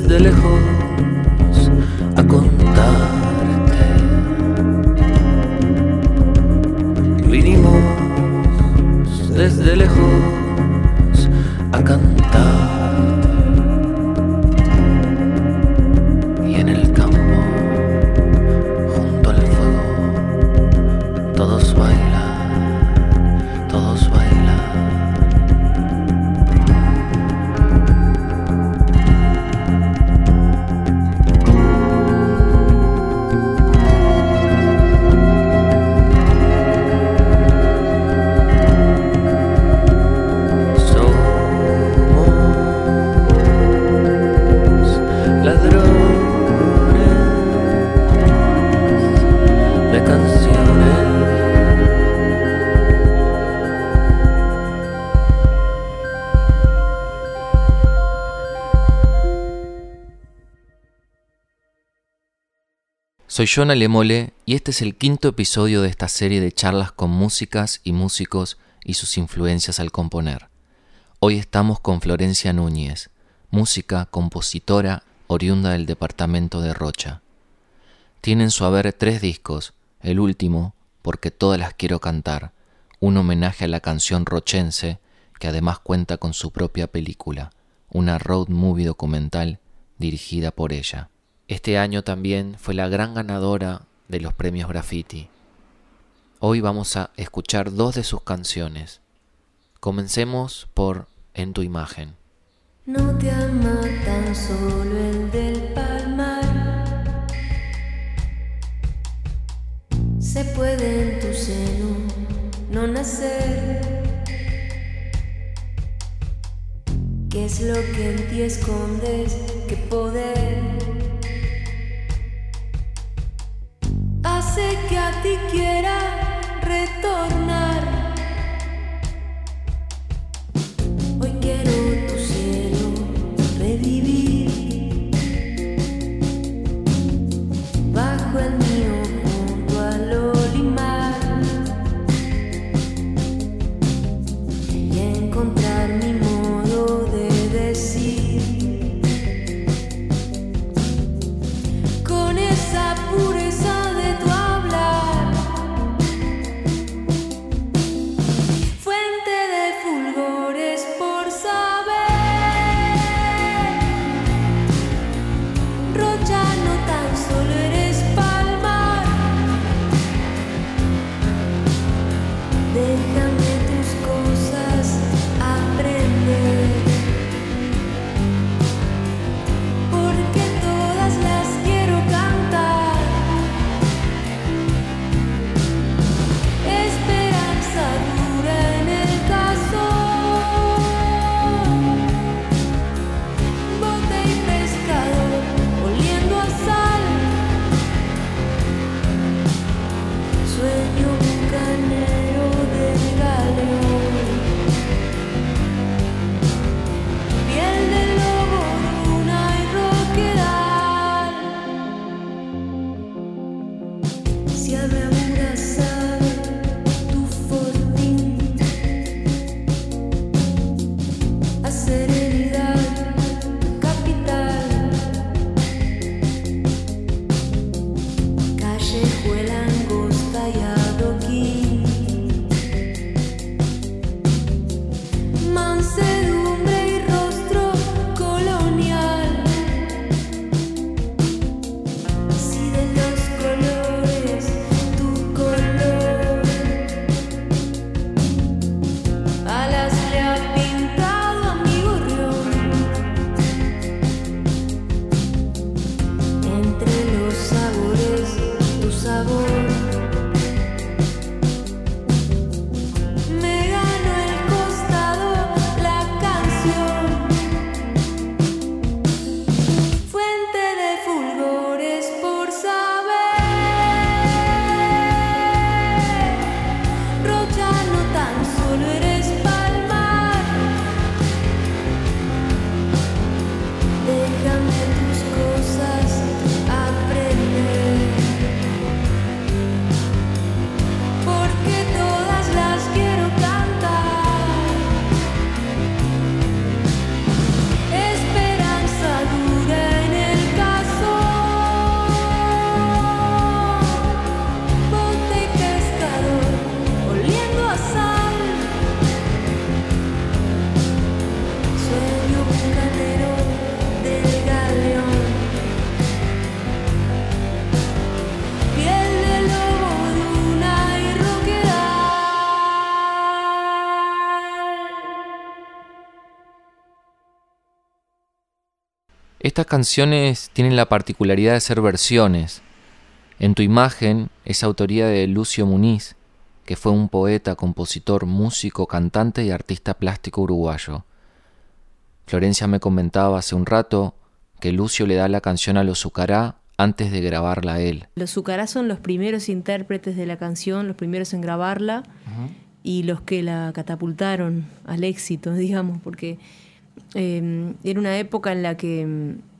desde lejos a contarte. Vinimos desde lejos Soy Jonah Lemole y este es el quinto episodio de esta serie de charlas con músicas y músicos y sus influencias al componer. Hoy estamos con Florencia Núñez, música, compositora, oriunda del departamento de Rocha. Tiene en su haber tres discos, el último, Porque todas las quiero cantar, un homenaje a la canción rochense, que además cuenta con su propia película, una road movie documental dirigida por ella. Este año también fue la gran ganadora de los premios Graffiti. Hoy vamos a escuchar dos de sus canciones. Comencemos por En tu imagen. No te ama tan solo el del palmar. Se puede en tu seno no nacer. ¿Qué es lo que en ti escondes? ¿Qué poder Estas canciones tienen la particularidad de ser versiones. En tu imagen es autoría de Lucio Muniz, que fue un poeta, compositor, músico, cantante y artista plástico uruguayo. Florencia me comentaba hace un rato que Lucio le da la canción a los Zucará antes de grabarla a él. Los Zucará son los primeros intérpretes de la canción, los primeros en grabarla y los que la catapultaron al éxito, digamos, porque eh, era una época en la que mm,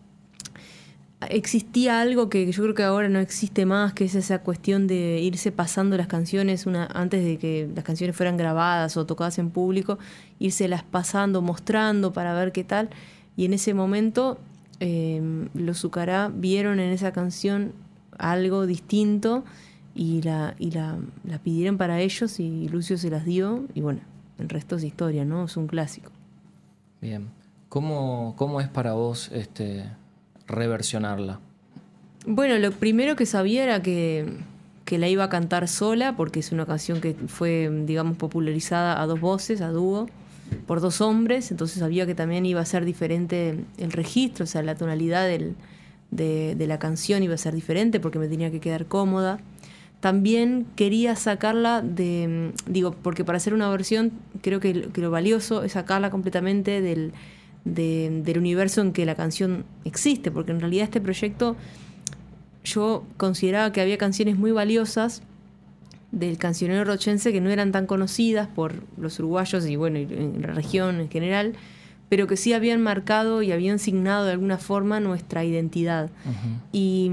existía algo que yo creo que ahora no existe más, que es esa cuestión de irse pasando las canciones una, antes de que las canciones fueran grabadas o tocadas en público, irse las pasando, mostrando para ver qué tal. Y en ese momento eh, los Zucará vieron en esa canción algo distinto y, la, y la, la pidieron para ellos y Lucio se las dio y bueno, el resto es historia, ¿no? Es un clásico. Bien. ¿Cómo, cómo es para vos este, reversionarla? Bueno, lo primero que sabía era que, que la iba a cantar sola, porque es una canción que fue, digamos, popularizada a dos voces, a dúo, por dos hombres, entonces sabía que también iba a ser diferente el registro, o sea, la tonalidad de, la canción iba a ser diferente porque me tenía que quedar cómoda. También quería sacarla de, digo, porque para hacer una versión creo que lo valioso es sacarla completamente del, de, del universo en que la canción existe, porque en realidad este proyecto yo consideraba que había canciones muy valiosas del cancionero rochense que no eran tan conocidas por los uruguayos y bueno, en la región en general, pero que sí habían marcado y habían signado de alguna forma nuestra identidad. Uh -huh. y,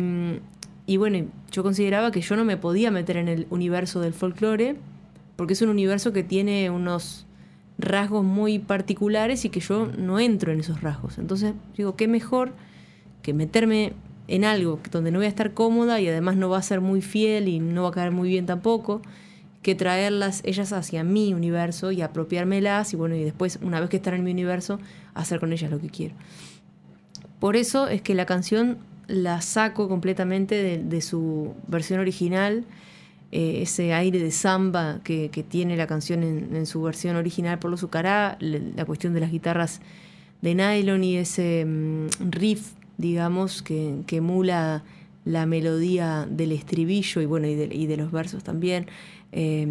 y, bueno, yo consideraba que yo no me podía meter en el universo del folclore, porque es un universo que tiene unos rasgos muy particulares y que yo no entro en esos rasgos. Entonces digo, qué mejor que meterme en algo donde no voy a estar cómoda y además no va a ser muy fiel y no va a caer muy bien tampoco, que traerlas ellas hacia mi universo y apropiármelas y bueno, y después, una vez que están en mi universo, hacer con ellas lo que quiero. Por eso es que la canción la saco completamente de, de su versión original, eh, ese aire de samba que, que tiene la canción en, en, su versión original por los Zucará, la cuestión de las guitarras de nylon y ese um, riff, digamos, que, que, emula la melodía del estribillo y bueno, y de, y de los versos también. Eh,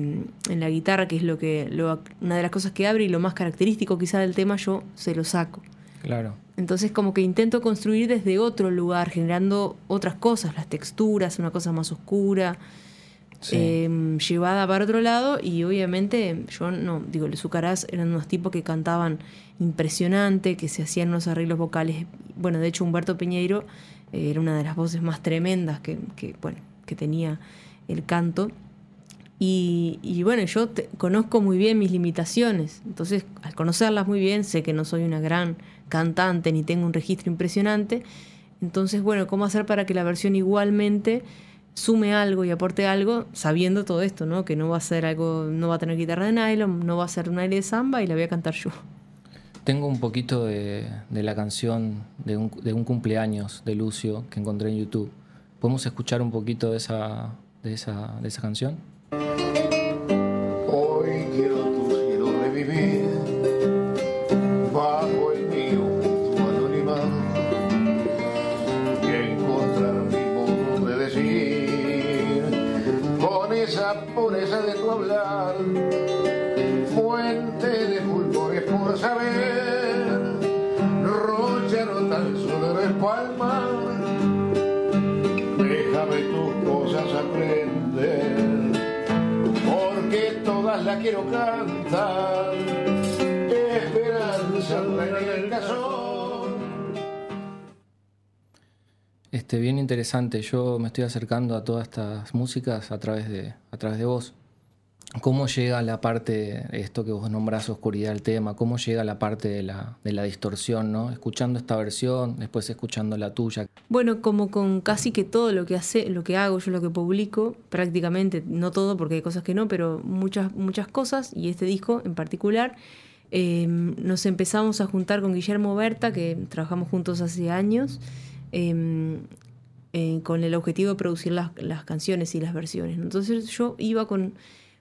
en la guitarra, que es lo que lo, una de las cosas que abre y lo más característico quizá del tema, yo se lo saco. Claro. Entonces como que intento construir desde otro lugar, generando otras cosas, las texturas, una cosa más oscura, sí. eh, llevada para otro lado y obviamente yo no, digo, los Zucarás eran unos tipos que cantaban impresionante, que se hacían unos arreglos vocales, bueno, de hecho Humberto Piñeiro eh, era una de las voces más tremendas que, que bueno, que tenía el canto. Y, y, bueno, yo te, conozco muy bien mis limitaciones, entonces al conocerlas muy bien sé que no soy una gran cantante ni tengo un registro impresionante, entonces bueno, ¿cómo hacer para que la versión igualmente sume algo y aporte algo sabiendo todo esto, ¿no? Que no va a ser algo, no va a tener guitarra de nylon, no va a ser un aire de samba y la voy a cantar yo. Tengo un poquito de, la canción de un, de un cumpleaños de Lucio que encontré en YouTube. ¿Podemos escuchar un poquito de esa, de esa, de esa canción? Este, bien interesante. Yo me estoy acercando a todas estas músicas a través de, a través de vos. ¿Cómo llega la parte, esto que vos nombrás oscuridad del tema, cómo llega la parte de la, de la distorsión, ¿no? Escuchando esta versión, después escuchando la tuya. Bueno, como con casi que todo lo que hace, lo que hago, yo lo que publico, prácticamente, no todo porque hay cosas que no, pero muchas, muchas cosas, y este disco en particular, eh, nos empezamos a juntar con Guillermo Berta, que trabajamos juntos hace años, eh, eh, con el objetivo de producir las, las canciones y las versiones. Entonces yo iba con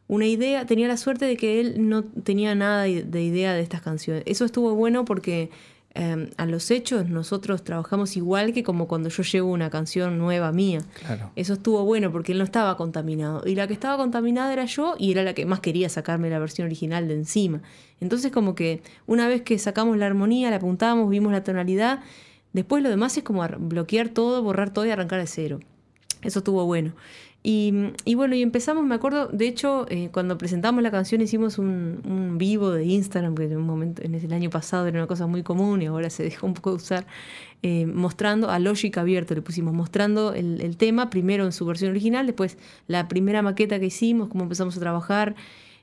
una idea, tenía la suerte de que él no tenía nada de idea de estas canciones. Eso estuvo bueno porque eh, a los hechos nosotros trabajamos igual que como cuando yo llevo una canción nueva mía. Claro. Eso estuvo bueno porque él no estaba contaminado. Y la que estaba contaminada era yo y era la que más quería sacarme la versión original de encima. Entonces como que una vez que sacamos la armonía, la apuntamos, vimos la tonalidad, después lo demás es como ar- bloquear todo, borrar todo y arrancar de cero. Eso estuvo bueno. Y, bueno, y empezamos, me acuerdo, de hecho, eh, cuando presentamos la canción hicimos un, un vivo de Instagram, que en un momento, en el año pasado era una cosa muy común y ahora se dejó un poco de usar, eh, mostrando a Logic abierto, le pusimos mostrando el, el tema, primero en su versión original, después la primera maqueta que hicimos, cómo empezamos a trabajar.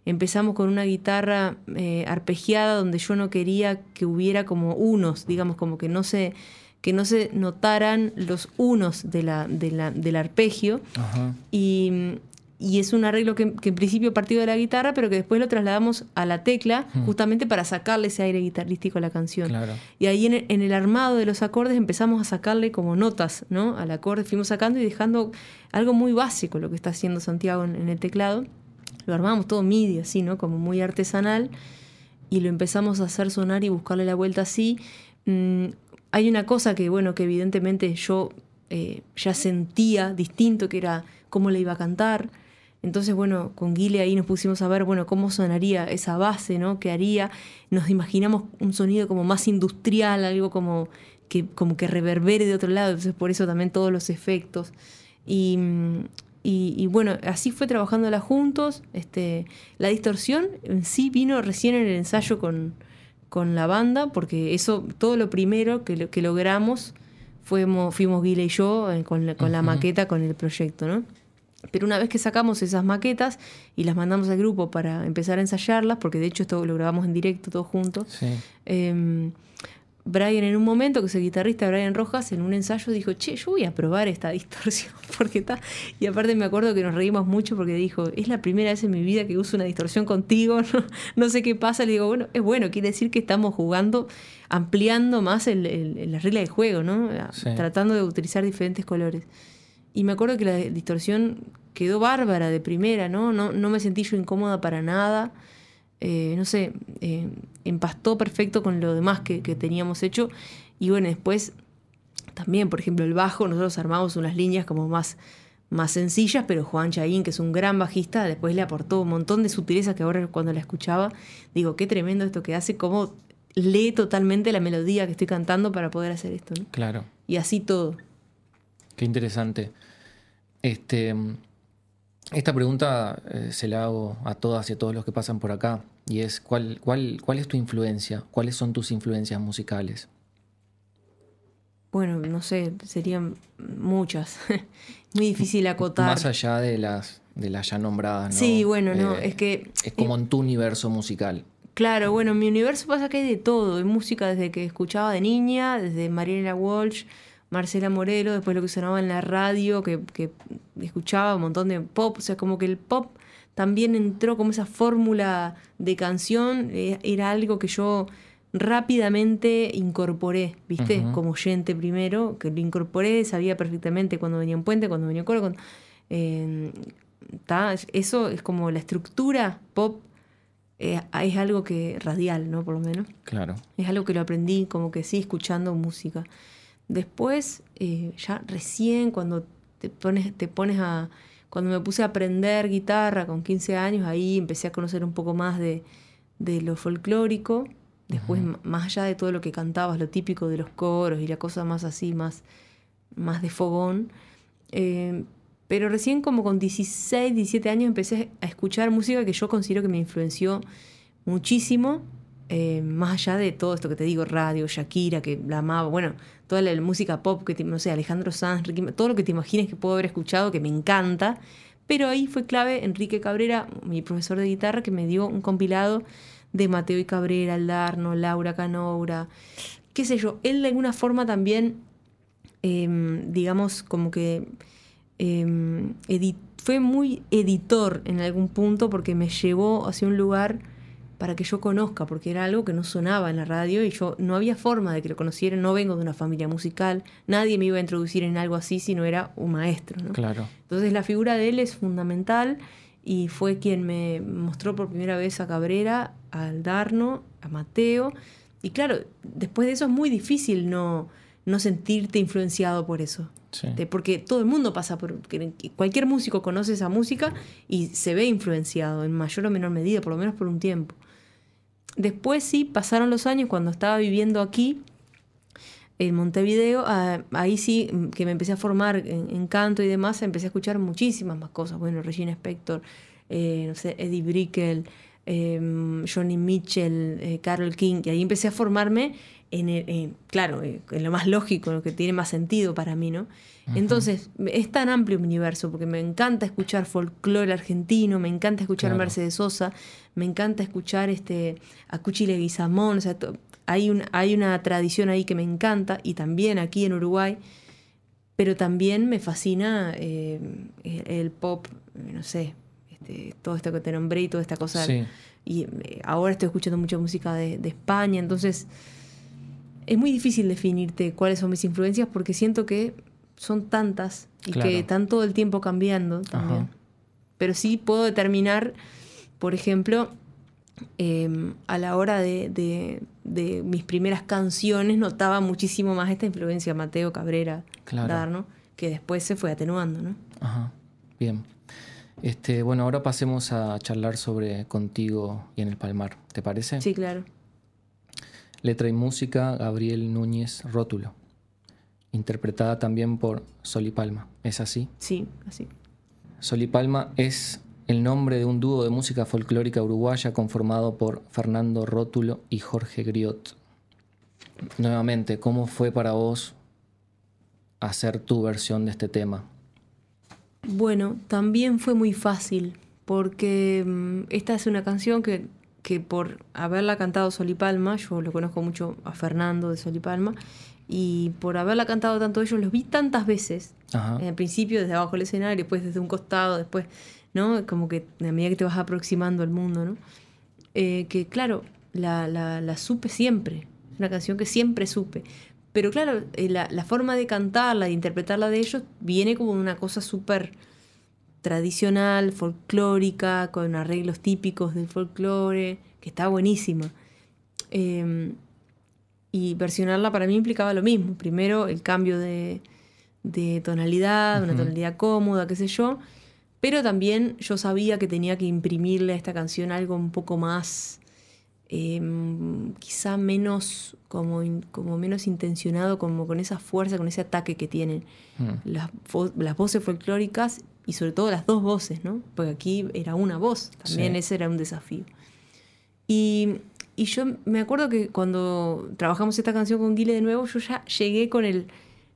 Empezamos con una guitarra eh, arpegiada donde yo no quería que hubiera como unos, digamos, como que no se, que no se notaran los unos de la, de la- del arpegio. Ajá. Y, y es un arreglo que, que en principio partió de la guitarra, pero que después lo trasladamos a la tecla, justamente para sacarle ese aire guitarrístico a la canción. Claro. Y ahí en el, en el armado de los acordes empezamos a sacarle como notas, ¿no? Al acorde fuimos sacando y dejando algo muy básico lo que está haciendo Santiago en, en el teclado. Lo armábamos todo MIDI, así, ¿no? Como muy artesanal. Y lo empezamos a hacer sonar y buscarle la vuelta así. Mm, hay una cosa que, bueno, que evidentemente yo eh, ya sentía distinto, que era cómo le iba a cantar. Entonces, bueno, con Guile ahí nos pusimos a ver, bueno, cómo sonaría esa base, ¿no? ¿Qué haría? Nos imaginamos un sonido como más industrial, algo como que, como que reverbere de otro lado, entonces por eso también todos los efectos. Y, mm, y, y bueno, así fue trabajándola juntos. Este, la distorsión en sí vino recién en el ensayo con, con la banda, porque eso, todo lo primero que, lo- que logramos fuimos, fuimos Guile y yo eh, con, la, con la maqueta, con el proyecto, ¿no? Pero una vez que sacamos esas maquetas y las mandamos al grupo para empezar a ensayarlas, porque de hecho esto lo grabamos en directo todos juntos, Sí. eh, Brian en un momento, que es el guitarrista Brian Rojas, en un ensayo dijo, che, yo voy a probar esta distorsión, porque está... Y aparte me acuerdo que nos reímos mucho porque dijo, es la primera vez en mi vida que uso una distorsión contigo, no, no sé qué pasa. Le digo, bueno, es bueno, quiere decir que estamos jugando, ampliando más el, el- la regla del juego, ¿no? Sí. Tratando de utilizar diferentes colores. Y me acuerdo que la distorsión quedó bárbara de primera, ¿no? No, no me sentí yo incómoda para nada. Eh, no sé, eh, empastó perfecto con lo demás que, que teníamos hecho. Y bueno, después también, por ejemplo, el bajo, nosotros armamos unas líneas como más, más sencillas, pero Juan Chaín, que es un gran bajista, después le aportó un montón de sutilezas que ahora cuando la escuchaba, digo, qué tremendo esto que hace, cómo lee totalmente la melodía que estoy cantando para poder hacer esto, ¿no? Claro. Y así todo. Qué interesante. Este, esta pregunta eh, se la hago a todas y a todos los que pasan por acá. Y es, ¿cuál, cuál, ¿cuál es tu influencia? ¿Cuáles son tus influencias musicales? Bueno, no sé, serían muchas. Muy difícil acotar. Más allá de las, de las ya nombradas, ¿no? Sí, bueno, no, Eh, es que Es como en tu universo musical. Claro, bueno, en mi universo pasa que hay de todo. Hay música desde que escuchaba de niña, desde Mariela Walsh, Marcela Morelo, después lo que sonaba en la radio, que, que escuchaba un montón de pop. O sea, como que el pop también entró como esa fórmula de canción. eh, Era algo que yo rápidamente incorporé, ¿viste? Como oyente primero, que lo incorporé, sabía perfectamente cuando venía un puente, cuando venía un coro. cuando- eh, ta, eso es como la estructura pop eh, es algo que radial, ¿no? Por lo menos. Claro. Es algo que lo aprendí como que sí, escuchando música. Después, eh, ya recién cuando te pones, te pones a... Cuando me puse a aprender guitarra con 15 años, ahí empecé a conocer un poco más de, de lo folclórico. Después, más allá de todo lo que cantabas, lo típico de los coros y la cosa más así, más, más de fogón. Eh, pero recién como con 16, 17 años empecé a escuchar música que yo considero que me influenció muchísimo, eh, más allá de todo esto que te digo, radio, Shakira, que la amaba, bueno, toda la, música pop, que no sé, Alejandro Sanz, todo lo que te imagines que puedo haber escuchado, que me encanta. Pero ahí fue clave Enrique Cabrera, mi profesor de guitarra, que me dio un compilado de Mateo y Cabrera, Aldarno, Laura Canoura, qué sé yo. Él de alguna forma también em, digamos, como que em, fue muy editor en algún punto porque me llevó hacia un lugar para que yo conozca, porque era algo que no sonaba en la radio y yo no había forma de que lo conociera, no vengo de una familia musical, nadie me iba a introducir en algo así si no era un maestro. ¿no? Claro. Entonces la figura de él es fundamental y fue quien me mostró por primera vez a Cabrera, a Aldarno, a Mateo y claro, después de eso es muy difícil no, no sentirte influenciado por eso. Sí. Porque todo el mundo pasa por... Cualquier músico conoce esa música y se ve influenciado en mayor o menor medida, por lo menos por un tiempo. Después sí, pasaron los años cuando estaba viviendo aquí, en Montevideo, ah, ahí sí mm, que me empecé a formar en, canto y demás, empecé a escuchar muchísimas más cosas. Bueno, Regina Spector, eh, no sé, Eddie Brickell, eh, Johnny Mitchell, eh, Carol King, y ahí empecé a formarme en, el- en- claro, eh, en lo más lógico, en lo que tiene más sentido para mí, ¿no? Entonces, es tan amplio mi universo, porque me encanta escuchar folclore argentino, me encanta escuchar Claro. Mercedes Sosa, me encanta escuchar este, a Cuchi Leguizamón, o sea, hay, un, hay una tradición ahí que me encanta, y también aquí en Uruguay, pero también me fascina eh, el, el pop, eh, no sé, este, todo esto que te nombré y toda esta cosa. Sí. Y eh, ahora estoy escuchando mucha música de, de España, entonces es muy difícil definirte cuáles son mis influencias porque siento que son tantas y Claro. que están todo el tiempo cambiando también. Ajá. Pero sí puedo determinar, por ejemplo, eh, a la hora de, de- de mis primeras canciones notaba muchísimo más esta influencia Mateo Cabrera Claro. Darno, que después se fue atenuando, ¿no? Ajá, bien. Este, bueno, ahora pasemos a charlar sobre Contigo y en el Palmar, ¿te parece? Sí, claro. Letra y música, Gabriel Núñez Rótulo. Interpretada también por Sol y Palma, ¿es así? Sí, así. Sol y Palma es el nombre de un dúo de música folclórica uruguaya conformado por Fernando Rótulo y Jorge Griot. Nuevamente, ¿cómo fue para vos hacer tu versión de este tema? Bueno, también fue muy fácil, porque mm, esta es una canción que, que por haberla cantado Sol y Palma, yo lo conozco mucho a Fernando de Sol y Palma, y por haberla cantado tanto ellos, los vi tantas veces, Ajá. al principio desde abajo del escenario, después desde un costado, después, ¿no? Como que a medida que te vas aproximando al mundo, ¿no? Eh, que claro, la, la, la supe siempre, es una canción que siempre supe. Pero claro, eh, la, la forma de cantarla, de interpretarla de ellos, viene como una cosa súper tradicional, folclórica, con arreglos típicos del folclore, que está buenísima. Eh, y versionarla para mí implicaba lo mismo. Primero el cambio de, de tonalidad, una tonalidad cómoda, qué sé yo. Pero también yo sabía que tenía que imprimirle a esta canción algo un poco más, eh, quizá menos, como, como menos intencionado, como con esa fuerza, con ese ataque que tienen Mm. las voces folclóricas y sobre todo las dos voces, ¿no? Porque aquí era una voz, también Sí. ese era un desafío. Y, y yo me acuerdo que cuando trabajamos esta canción con Guile de nuevo, yo ya llegué con el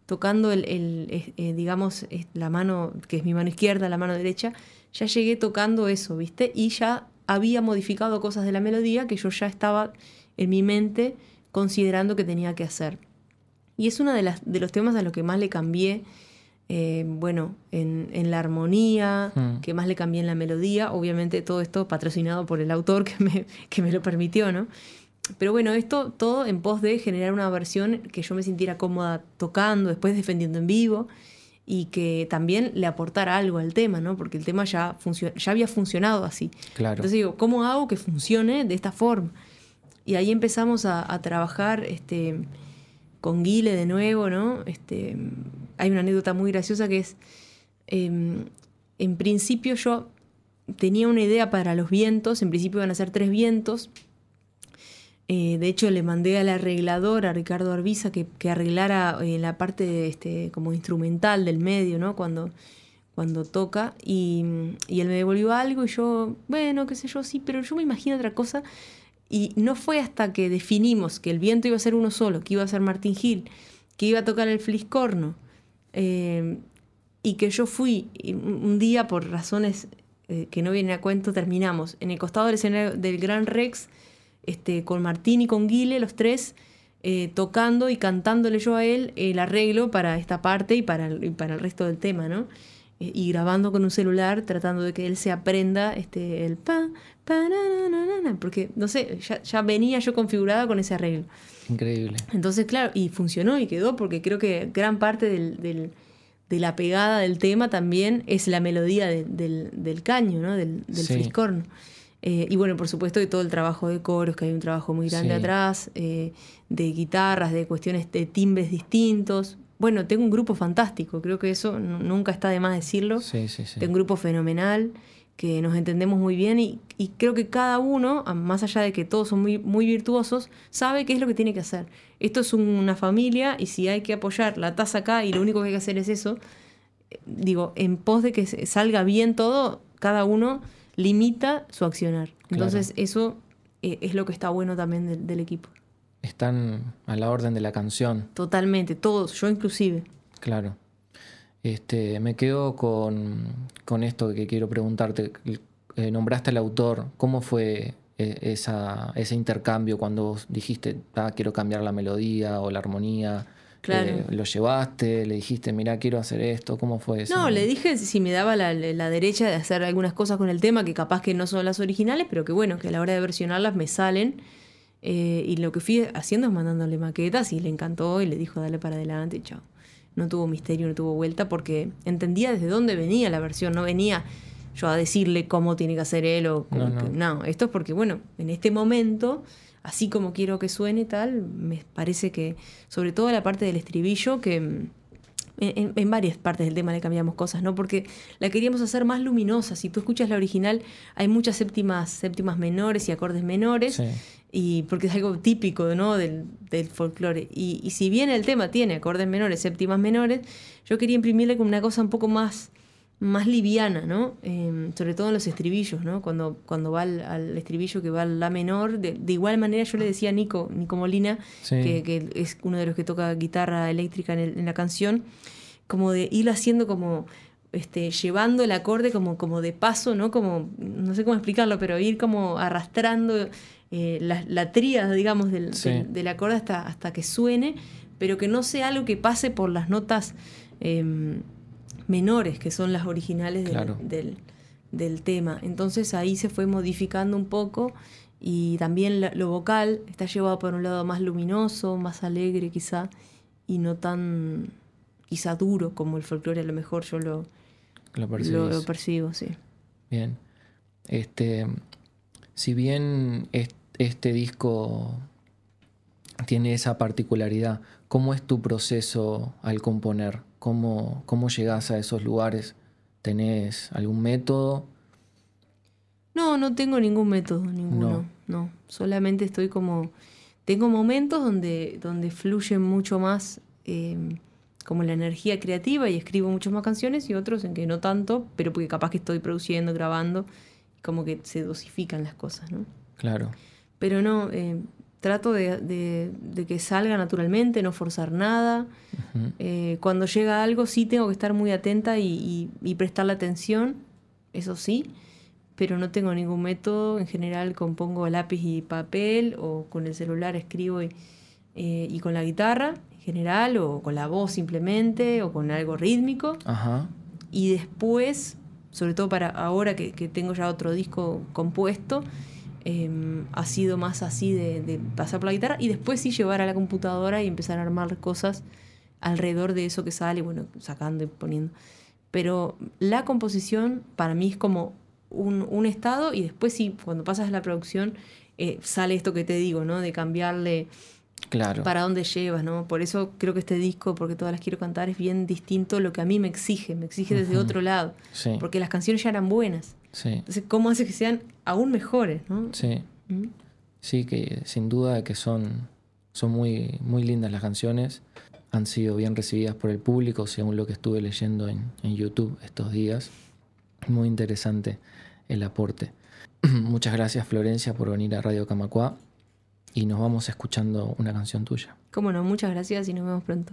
tocando el, el, eh, eh, digamos, la mano, que es mi mano izquierda, la mano derecha, ya llegué tocando eso, ¿viste? Y ya había modificado cosas de la melodía que yo ya estaba en mi mente considerando que tenía que hacer. Y es uno de, las, de los temas a los que más le cambié, eh, bueno, en, en la armonía, Mm. que más le cambié en la melodía. Obviamente todo esto patrocinado por el autor que me, que me lo permitió, ¿no? Pero bueno, esto todo en pos de generar una versión que yo me sintiera cómoda tocando, después defendiendo en vivo y que también le aportara algo al tema, ¿no? Porque el tema ya, ya había funcionado así. Claro. Entonces digo, ¿cómo hago que funcione de esta forma? Y ahí empezamos a, a trabajar este, con Guile de nuevo, ¿no? Este, hay una anécdota muy graciosa que es, em, en principio yo tenía una idea para los vientos, en principio iban a ser tres vientos. Eh, de hecho, le mandé al arreglador, a Ricardo Arbiza, que, arreglara eh, la parte este, como instrumental del medio, ¿no? Cuando, cuando toca. Y, y él me devolvió algo y yo, bueno, qué sé yo, sí, pero yo me imagino otra cosa. Y no fue hasta que definimos que el viento iba a ser uno solo, que iba a ser Martín Gil, que iba a tocar el fliscorno, eh, y que yo fui un día por razones eh, que no vienen a cuento, terminamos en el costado del escenario del Gran Rex, este, con Martín y con Guile, los tres, eh, tocando y cantándole yo a él el arreglo para esta parte y para y para el resto del tema, ¿no? Eh, y grabando con un celular, tratando de que él se aprenda este, el pa, pa, na, na, na, porque, no sé, ya, ya venía yo configurada con ese arreglo. Increíble. Entonces, claro, y funcionó y quedó porque creo que gran parte del, del- de la pegada del tema también es la melodía de- del, del caño, ¿no? Del, del Sí. fliscorno. Eh, y bueno, por supuesto que todo el trabajo de coros, que hay un trabajo muy grande Sí. atrás, eh, de guitarras, de cuestiones de timbres distintos. Bueno, tengo un grupo fantástico, creo que eso nunca está de más decirlo. Sí, sí, sí. Tengo un grupo fenomenal, que nos entendemos muy bien y, y creo que cada uno, más allá de que todos son muy, muy virtuosos, sabe qué es lo que tiene que hacer. Esto es un- una familia y si hay que apoyar la taza acá y lo único que hay que hacer es eso, eh, digo, en pos de que salga bien todo, cada uno limita su accionar. Entonces eso eh, es lo que está bueno también del- del equipo. Están a la orden de la canción. Totalmente, todos, yo inclusive. Claro. Este, me quedo con, con esto que quiero preguntarte. Eh, nombraste al autor. ¿Cómo fue eh, esa, ese intercambio cuando vos dijiste, "Ah, quiero cambiar la melodía o la armonía? Claro. Eh, ¿Lo llevaste? ¿Le dijiste, mira, quiero hacer esto? ¿Cómo fue eso? No, le dije si me daba la, la derecha de hacer algunas cosas con el tema que capaz que no son las originales, pero que bueno, que a la hora de versionarlas me salen. Eh, y lo que fui haciendo es mandándole maquetas y le encantó y le dijo dale para adelante y chao. No tuvo misterio, no tuvo vuelta porque entendía desde dónde venía la versión, no venía yo a decirle cómo tiene que hacer él o cómo No, no. que- no, esto es porque bueno, en este momento, así como quiero que suene tal, me parece que sobre todo la parte del estribillo que mm, en, varias partes del tema le cambiamos cosas, ¿no? Porque la queríamos hacer más luminosa. Si tú escuchas la original, hay muchas séptimas, séptimas menores y acordes menores. Sí. Y porque es algo típico ¿no? del, del folclore. Y, y si bien el tema tiene acordes menores, séptimas menores, yo quería imprimirle como una cosa un poco más, más liviana, ¿no? Eh, sobre todo en los estribillos, ¿no? Cuando, cuando va al, al estribillo que va al la menor. De, de igual manera yo le decía a Nico, Nico Molina, Sí. que, que es uno de los que toca guitarra eléctrica en, el- en la canción, como de ir haciendo como este, llevando el acorde como, como de paso, ¿no? Como, no sé cómo explicarlo, pero ir como arrastrando eh, la, la tríada, digamos, del, Sí. del, del acorde hasta, hasta que suene, pero que no sea algo que pase por las notas em, menores, que son las originales del, Claro. del, del tema. Entonces ahí se fue modificando un poco y también lo vocal está llevado por un lado más luminoso, más alegre quizá, y no tan quizá duro como el folclore a lo mejor yo lo, Lo lo, percibís. lo percibo, sí. Bien. Este, si bien es- este disco tiene esa particularidad, ¿cómo es tu proceso al componer? ¿Cómo, cómo llegas a esos lugares? ¿Tenés algún método? No, no tengo ningún método, ninguno. No. Solamente estoy como. Tengo momentos donde, donde fluye mucho más eh, como la energía creativa y escribo muchas más canciones y otros en que no tanto, pero porque capaz que estoy produciendo, grabando, como que se dosifican las cosas, ¿no? Claro, Pero no, eh, trato de, de- de que salga naturalmente, no forzar nada. Eh, cuando llega algo sí tengo que estar muy atenta y, y- y prestarle atención, eso sí, pero no tengo ningún método. En general compongo lápiz y papel o con el celular escribo y, eh, y con la guitarra en general o con la voz simplemente o con algo rítmico. Ajá, Y después, sobre todo para ahora que, que tengo ya otro disco compuesto, eh, ha sido más así de, de pasar por la guitarra y después sí llevar a la computadora y empezar a armar cosas alrededor de eso que sale, bueno, sacando y poniendo. Pero la composición para mí es como un, un estado y después sí, cuando pasas a la producción, eh, sale esto que te digo, ¿no? De cambiarle claro. para dónde llevas, ¿no? Por eso creo que este disco, porque todas las quiero cantar, es bien distinto a lo que a mí me exige, me exige desde Ujú. otro lado, Sí, porque las canciones ya eran buenas. Sí, Entonces, ¿cómo hace que sean aún mejores, no? sí. ¿Mm? Sí, que sin duda que son, son muy, muy lindas las canciones. Han sido bien recibidas por el público, según lo que estuve leyendo en, en YouTube estos días. Muy interesante el aporte. Muchas gracias Florencia por venir a Radio Camacuá y nos vamos escuchando una canción tuya. Cómo no, muchas gracias y nos vemos pronto.